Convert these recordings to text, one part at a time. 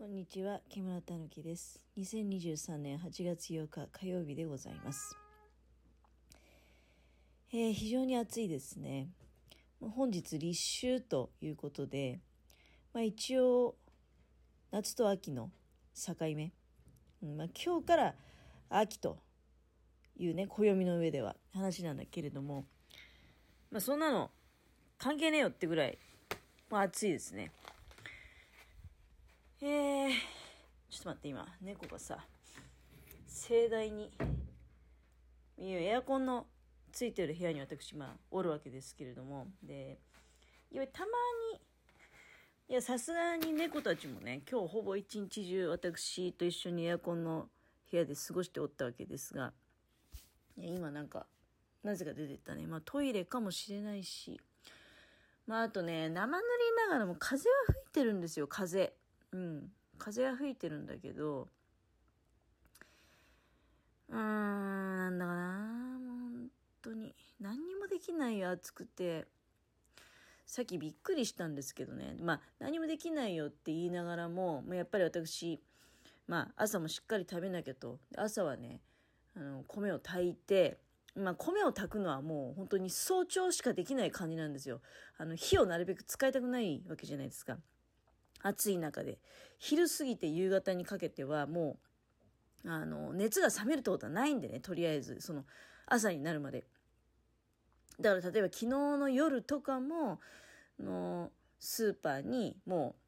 こんにちは、木村たぬきです。2023年8月8日火曜日でございます。えー非常に暑いですね。本日立秋ということで、まあ、一応夏と秋の境目、うんまあ、今日から秋というね暦の上では話なんだけれども、まあ、そんなの関係ねえよってぐらい、まあ、暑いですね。えー、ちょっと待って、今、猫がさ、盛大に、エアコンのついてる部屋に私、ま、おるわけですけれども、で、いや、たまに、いや、さすがに猫たちもね、今日ほぼ一日中私と一緒にエアコンの部屋で過ごしておったわけですが、いや今なんか、なぜか出てったね。まあトイレかもしれないし、まああとね、生塗りながらも風は吹いてるんですよ、風。うん。風は吹いてるんだけど、うーん、なんだかな、もう本当に。何にもできないよ、暑くて。さっきびっくりしたんですけどね。まあ、何もできないよって言いながらも、ま、やっぱり私、まあ、朝もしっかり食べなきゃと。朝はね、あの、米を炊いて、まあ、米を炊くのはもう本当に早朝しかできない感じなんですよ。あの、火をなるべく使いたくないわけじゃないですか。暑い中で。昼過ぎて夕方にかけてはもう、あの、熱が冷めるってことはないんでね、とりあえず、その、朝になるまで。だから例えば昨日の夜とかも、の、スーパーにもう、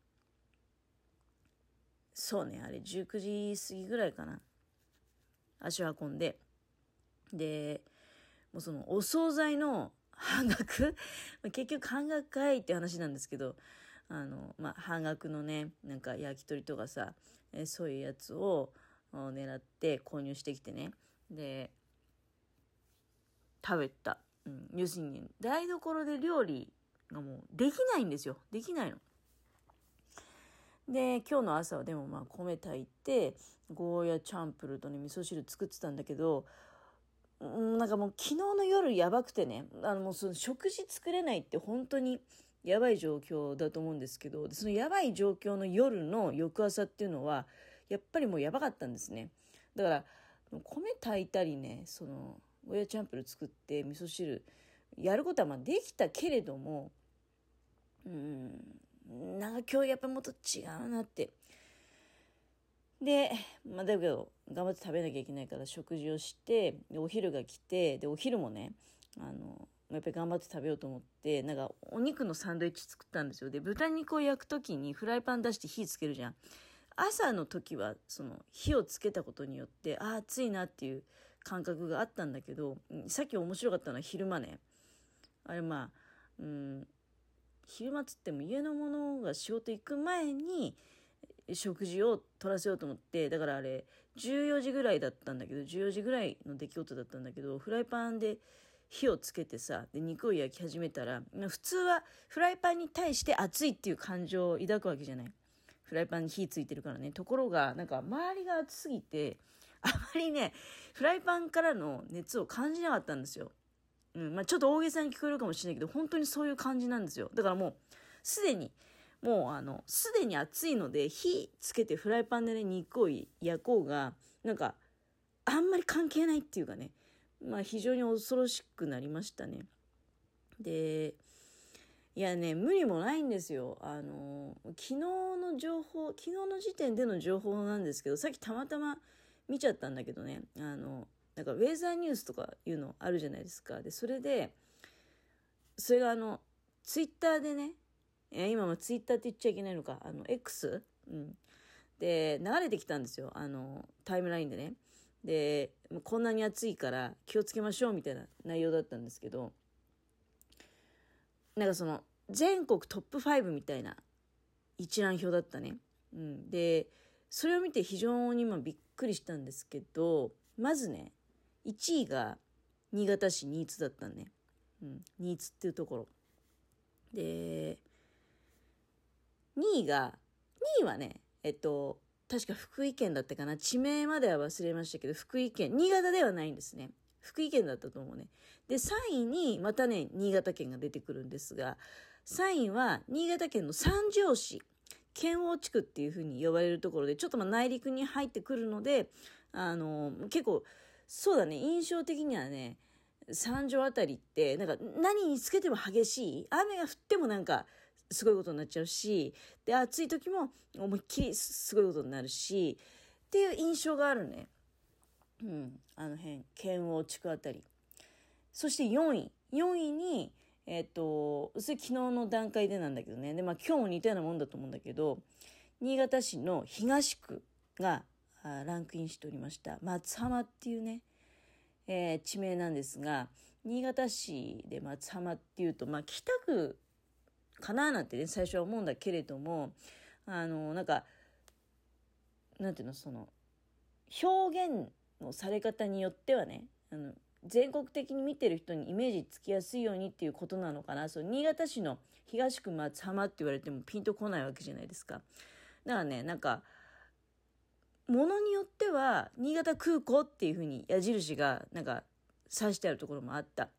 そうね、あれ19時過ぎぐらいかな。足を運んで。で、もうそのお惣菜の半額？結局半額かいって話なんですけど、あの、まあ、半額のね、なんか焼き鳥とかさ、えそういうやつを狙って購入してきてね。で、食べた。うん、要するに、台所で料理がもうできないんですよ。できないの。で、今日の朝はでもまあ米炊いて、ゴーヤチャンプルとね、味噌汁作ってたんだけど、うんなんかもう昨日の夜やばくてね、あのもうその食事作れないって本当にやばい状況だと思うんですけど、そのやばい状況の夜の翌朝っていうのは、やっぱりもうやばかったんですね。だから、米炊いたりね、その、ゴーヤチャンプル作って味噌汁、やることはまあできたけれども、うん、なんか今日やっぱもっと違うなって。で、まあだけど、頑張って食べなきゃいけないから食事をして、でお昼が来て、で、お昼もね、あの、やっぱり頑張って食べようと思って、なんかお肉のサンドイッチ作ったんですよ。で、豚肉を焼くときにフライパン出して火つけるじゃん。朝の時は、その火をつけたことによって、ああ、暑いなっていう感覚があったんだけど、さっき面白かったのは昼間ね。あれまあ、うん、昼間つっても家の者が仕事行く前に食事を取らせようと思ってだからあれ14時ぐらいだったんだけど14時ぐらいの出来事だったんだけどフライパンで火をつけてさで肉を焼き始めたら普通はフライパンに対して熱いっていう感情を抱くわけじゃない。フライパンに火ついてるからね。ところがなんか周りが熱すぎてあまりねフライパンからの熱を感じなかったんですよ。うん、まあちょっと大げさに聞こえるかもしれないけど、本当にそういう感じなんですよ。だからもう、すでに、もうあの、すでに暑いので、火つけてフライパンでね、肉を焼こうが、なんか、あんまり関係ないっていうかね、まあ非常に恐ろしくなりましたね。で、いやね、無理もないんですよ。あの、昨日の情報、昨日の時点での情報なんですけど、さっきたまたま見ちゃったんだけどね、あの、なんかウェザーニュースとかいうのあるじゃないですか。で、それで、それがあの、ツイッターでね、え今もツイッターって言っちゃいけないのか、あの、X? うん。で、流れてきたんですよ。あの、タイムラインでね。で、こんなに暑いから気をつけましょうみたいな内容だったんですけど、なんかその、全国トップ5みたいな一覧表だったね。うん。で、それを見て非常に今びっくりしたんですけど、まずね、1位が新潟市新津だったんね。うん。新津っていうところ。で、2位が、2位はね、えっと、確か福井県だったかな。地名までは忘れましたけど、福井県、新潟ではないんですね。福井県だったと思うね。で、3位に、またね、新潟県が出てくるんですが、3位は、新潟県の三条市。剣王地区っていうふうに呼ばれるところで、ちょっとまあ内陸に入ってくるので、あの、結構、そうだね、印象的にはね、三条あたりって、なんか何につけても激しい、雨が降ってもなんか、すごいことになっちゃうし、で、暑い時も思いっきりすごいことになるし、っていう印象があるね。うん、あの辺、剣王地区あたり。そして4位。4位に、えっ、ー、と、それ昨日の段階でなんだけどね。で、まあ今日も似たようなもんだと思うんだけど、新潟市の東区がランクインしておりました。松浜っていうね、えー、地名なんですが、新潟市で松浜っていうと、まあ北区かななんてね、最初は思うんだけれども、あの、なんか、なんていうの、その、表現のされ方によってはね、あの、全国的に見てる人にイメージつきやすいようにっていうことなのかな。そう、新潟市の東区松浜って言われてもピンとこないわけじゃないですか。だからね、なんか、ものによっては、新潟空港っていうふうに矢印が、なんか、指してあるところもあった。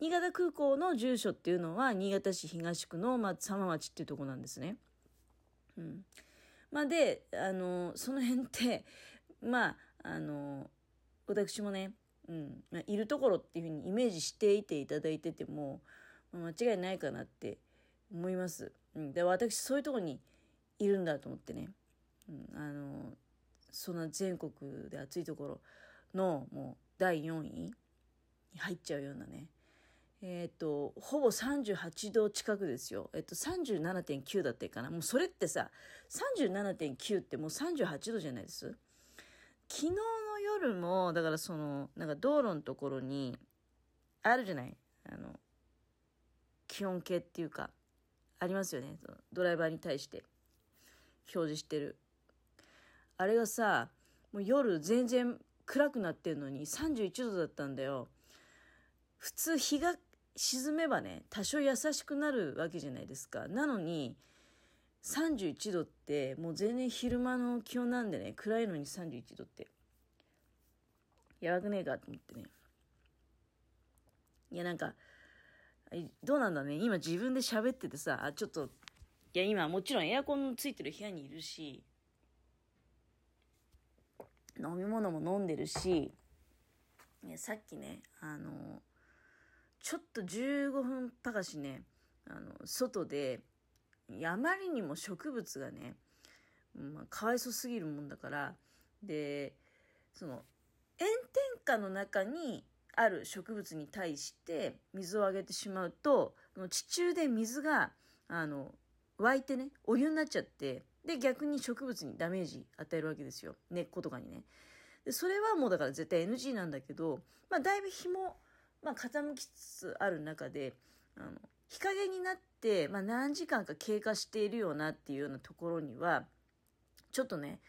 新潟空港の住所っていうのは、新潟市東区の松浜町っていうとこなんですね。うん。まあ、で、あの、その辺って、まあ、あの、私もね、うん、まあ、いるところっていうふうにイメージしていていただいてても、まあ、間違いないかなって思います。うん、で私そういうとこにいるんだと思ってね、うん、あのそんな全国で暑いところのもう第4位に入っちゃうようなねえっ、ー、とほぼ38度近くですよ。えっ、ー、と37.9だったかな。もうそれってさ37.9ってもう38度じゃないです？昨日の夜も、だからその、なんか道路のところに、あるじゃない？あの、気温計っていうか、ありますよね。ドライバーに対して表示してる。あれがさ、もう夜全然暗くなってんのに31度だったんだよ。普通日が沈めばね、多少優しくなるわけじゃないですか。なのに、31度ってもう全然昼間の気温なんでね暗いのに31度って。やばくねえかと思ってね。いやなんかどうなんだね。今自分で喋っててさあちょっといや今もちろんエアコンついてる部屋にいるし飲み物も飲んでるしさっきねあのちょっと15分ぱかしねあの外であまりにも植物がね、まあ、かわいそすぎるもんだからでその炎天下の中にある植物に対して水をあげてしまうと地中で水があの湧いてねお湯になっちゃってで逆に植物にダメージ与えるわけですよ。根っことかにね。でそれはもうだから絶対 NG なんだけど、まあ、だいぶ日も、まあ、傾きつつある中であの日陰になって、まあ、何時間か経過しているようなっていうようなところにはちょっとね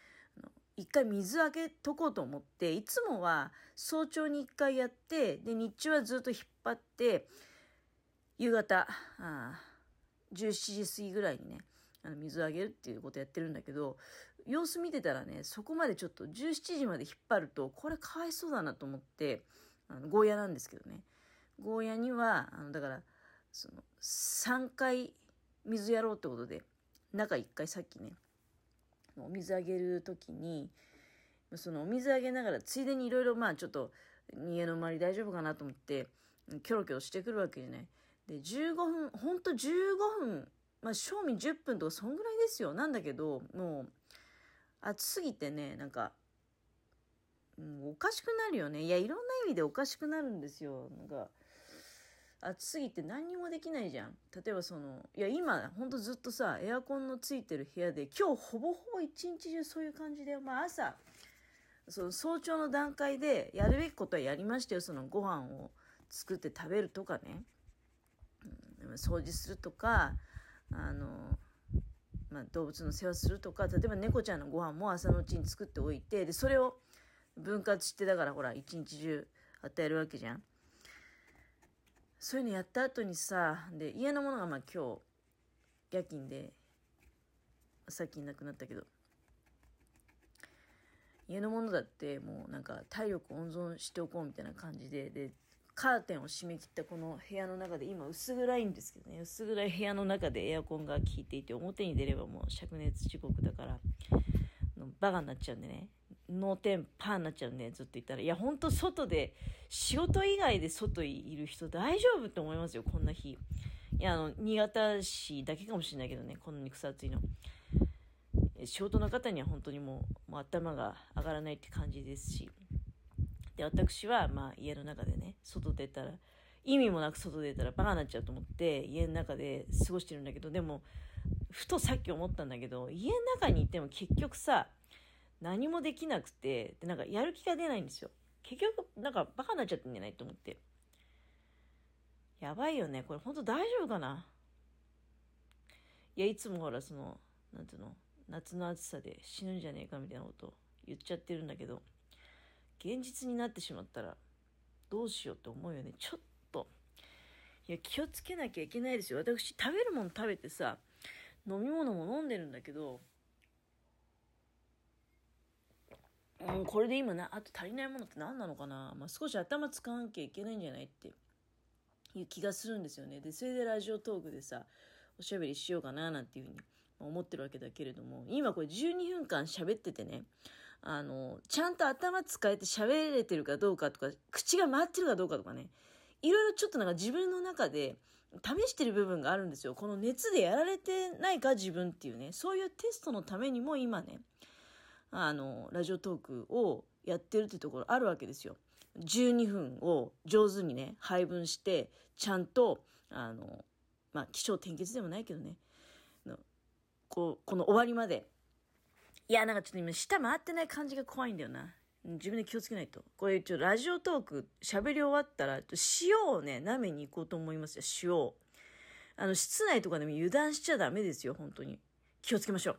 一回水あげとこうと思っていつもは早朝に一回やってで日中はずっと引っ張って夕方あ17時過ぎぐらいにねあの水あげるっていうことやってるんだけど様子見てたらねそこまでちょっと17時まで引っ張るとこれかわいそうだなと思ってあのゴーヤなんですけどね。ゴーヤにはあのだからその3回水やろうってことで中1回さっきねお水あげる時にそのお水あげながらついでにいろいろまあちょっと家の周り大丈夫かなと思ってキョロキョロしてくるわけじゃない。で15分ほんと15分まあ正味10分とかそんぐらいですよ。なんだけどもう暑すぎてねなんか、うん、おかしくなるよねいやいろんな意味でおかしくなるんですよなんか暑すぎて何にもできないじゃん。例えばその、いや今ほんとずっとさ、エアコンのついてる部屋で、今日ほぼほぼ一日中そういう感じで、まあ朝、その早朝の段階でやるべきことはやりましたよ。そのご飯を作って食べるとかね。うん、掃除するとか、あの、まあ、動物の世話するとか、例えば猫ちゃんのご飯も朝のうちに作っておいて、で、それを分割して、だからほら、一日中与えるわけじゃん。そういうのやった後にさで家のものがまあ今日夜勤でさっきいなくなったけど。家のものだってもうなんか体力温存しておこうみたいな感じででカーテンを閉め切ったこの部屋の中で今薄暗いんですけどね。薄暗い部屋の中でエアコンが効いていて表に出ればもう灼熱時刻だからバカになっちゃうんでね。脳天パーになっちゃうんでずっと言ったら。いやほんと外で仕事以外で外いる人大丈夫って思いますよこんな日。いやあの新潟市だけかもしれないけどねこんなに草暑いの。仕事の方には本当にもうもう頭が上がらないって感じですし。で私はまあ家の中でね外出たら意味もなく外出たらバカになっちゃうと思って家の中で過ごしてるんだけどでもふとさっき思ったんだけど家の中にいても結局さ何もできなくてでなんかやる気が出ないんですよ。結局なんかバカになっちゃってんじゃないと思って。やばいよね。これ本当大丈夫かな？いやいつもほらそのなんていうの？夏の暑さで死ぬんじゃねえかみたいなこと言っちゃってるんだけど現実になってしまったらどうしようって思うよね。ちょっと。いや気をつけなきゃいけないですよ。私食べるもの食べてさ飲み物も飲んでるんだけどうん、これで今な、あと足りないものって何なのかな、まあ、少し頭使わなきゃいけないんじゃないって。いう気がするんですよね。で、それでラジオトークでさ、おしゃべりしようかななんていうふうに思ってるわけだけれども、今これ12分間喋っててね、あの、ちゃんと頭使えて喋れてるかどうかとか、口が回ってるかどうかとかね、いろいろちょっとなんか自分の中で試してる部分があるんですよ。この熱でやられてないか自分っていうね、そういうテストのためにも今ね、あの、ラジオトークをやってるってところあるわけですよ。12分を上手にね、配分して、ちゃんと、あの、まあ、気象転結でもないけどね、のこう、この終わりまで。いや、なんかちょっと今、下回ってない感じが怖いんだよな。自分で気をつけないと。これ、ちょっと、ラジオトーク喋り終わったら、塩をね、舐めに行こうと思いますよ、塩。あの、室内とかでも油断しちゃダメですよ、本当に。気をつけましょう。